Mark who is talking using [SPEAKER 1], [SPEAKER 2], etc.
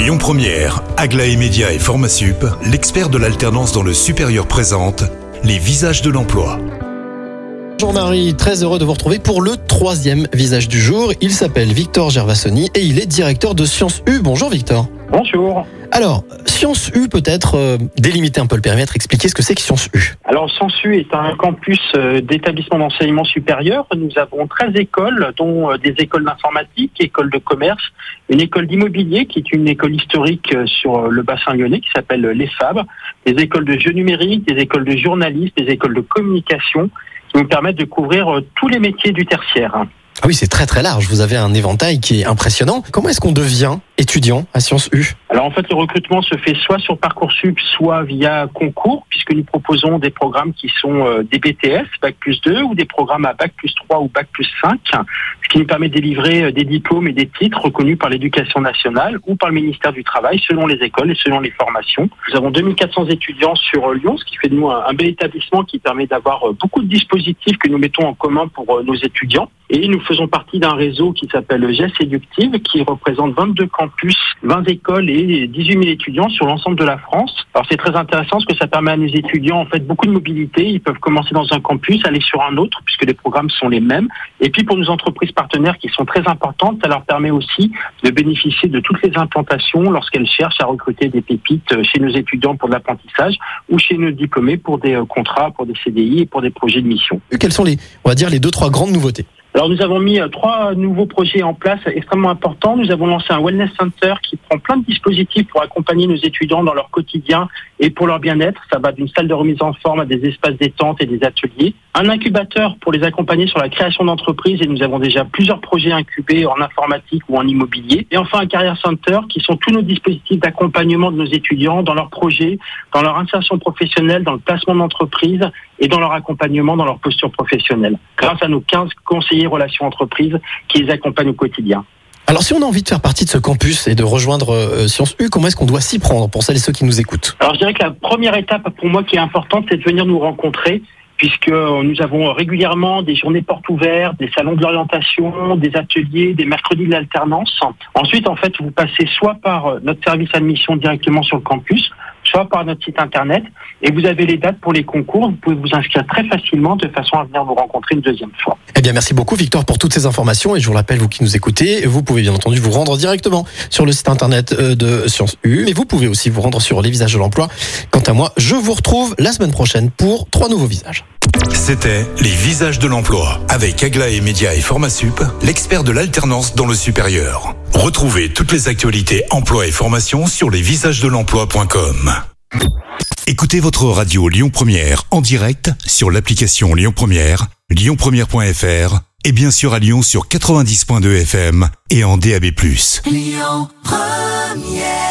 [SPEAKER 1] Lyon Première, Aglaé Média et Formasup, l'expert de l'alternance dans le supérieur présente les visages de l'emploi.
[SPEAKER 2] Bonjour Marie, très heureux de vous retrouver pour le troisième visage du jour. Il s'appelle Victor Gervasoni et il est directeur de Sciences U. Bonjour Victor.
[SPEAKER 3] Bonjour.
[SPEAKER 2] Alors, Sciences U peut-être euh, délimiter un peu le périmètre, expliquer ce que c'est que Sciences U.
[SPEAKER 3] Alors, Sciences U est un campus euh, d'établissement d'enseignement supérieur. Nous avons 13 écoles, dont euh, des écoles d'informatique, écoles de commerce, une école d'immobilier qui est une école historique sur le bassin lyonnais qui s'appelle les FAB, des écoles de jeux numériques, des écoles de journalistes, des écoles de communication qui nous permettent de couvrir tous les métiers du tertiaire.
[SPEAKER 2] Ah oui, c'est très très large. Vous avez un éventail qui est impressionnant. Comment est-ce qu'on devient étudiant à Sciences U
[SPEAKER 3] Alors en fait, le recrutement se fait soit sur Parcoursup, soit via concours, puisque nous proposons des programmes qui sont euh, des BTS, Bac plus 2, ou des programmes à Bac plus 3 ou Bac plus 5, ce qui nous permet de délivrer euh, des diplômes et des titres reconnus par l'éducation nationale ou par le ministère du Travail, selon les écoles et selon les formations. Nous avons 2400 étudiants sur euh, Lyon, ce qui fait de nous un, bel établissement qui permet d'avoir beaucoup de dispositifs que nous mettons en commun pour nos étudiants. Et nous faisons partie d'un réseau qui s'appelle GES Éductive, qui représente 22 campus, 20 écoles et 18 000 étudiants sur l'ensemble de la France. Alors c'est très intéressant parce que ça permet à nos étudiants en fait beaucoup de mobilité. Ils peuvent commencer dans un campus, aller sur un autre puisque les programmes sont les mêmes. Et puis pour nos entreprises partenaires qui sont très importantes, ça leur permet aussi de bénéficier de toutes les implantations lorsqu'elles cherchent à recruter des pépites chez nos étudiants pour de l'apprentissage ou chez nos diplômés pour des euh, contrats, pour des CDI et pour des projets de mission.
[SPEAKER 2] Quelles sont les, on va dire, les deux, trois grandes nouveautés?
[SPEAKER 3] Alors nous avons mis euh, trois nouveaux projets en place extrêmement importants. Nous avons lancé un wellness center qui prend plein de dispositifs pour accompagner nos étudiants dans leur quotidien et pour leur bien-être. Ça va d'une salle de remise en forme à des espaces détente et des ateliers. Un incubateur pour les accompagner sur la création d'entreprises et nous avons déjà plusieurs projets incubés en informatique ou en immobilier. Et enfin un career center qui sont tous nos dispositifs d'accompagnement de nos étudiants dans leurs projets, dans leur insertion professionnelle, dans le placement d'entreprise et dans leur accompagnement dans leur posture professionnelle. Grâce à nos 15 conseillers relations entreprises qui les accompagnent au quotidien.
[SPEAKER 2] Alors si on a envie de faire partie de ce campus et de rejoindre euh, Sciences U, comment est-ce qu'on doit s'y prendre pour celles et ceux qui nous écoutent?
[SPEAKER 3] Alors je dirais que la première étape pour moi qui est importante, c'est de venir nous rencontrer puisque euh, nous avons régulièrement des journées portes ouvertes, des salons de l'orientation, des ateliers, des mercredis de l'alternance. Ensuite, en fait, vous passez soit par euh, notre service admission directement sur le campus, soit par notre site internet, et vous avez les dates pour les concours. Vous pouvez vous inscrire très facilement de façon à venir vous rencontrer une deuxième fois.
[SPEAKER 2] Eh bien, merci beaucoup Victor pour toutes ces informations et je vous rappelle, vous qui nous écoutez, vous pouvez bien entendu vous rendre directement sur le site internet euh, de Sciences U, mais vous pouvez aussi vous rendre sur les visages de l'emploi. Quant à moi, je vous retrouve la semaine prochaine pour trois nouveaux visages.
[SPEAKER 1] C'était les visages de l'emploi avec Aglaé Média et Formasup, l'expert de l'alternance dans le supérieur. Retrouvez toutes les actualités emploi et formation sur lesvisagesdelemploi.com. Écoutez votre radio Lyon Première en direct sur l'application Lyon Première, lyonpremière.fr et bien sûr à Lyon sur 90.2 FM et en DAB+.
[SPEAKER 4] Lyon Première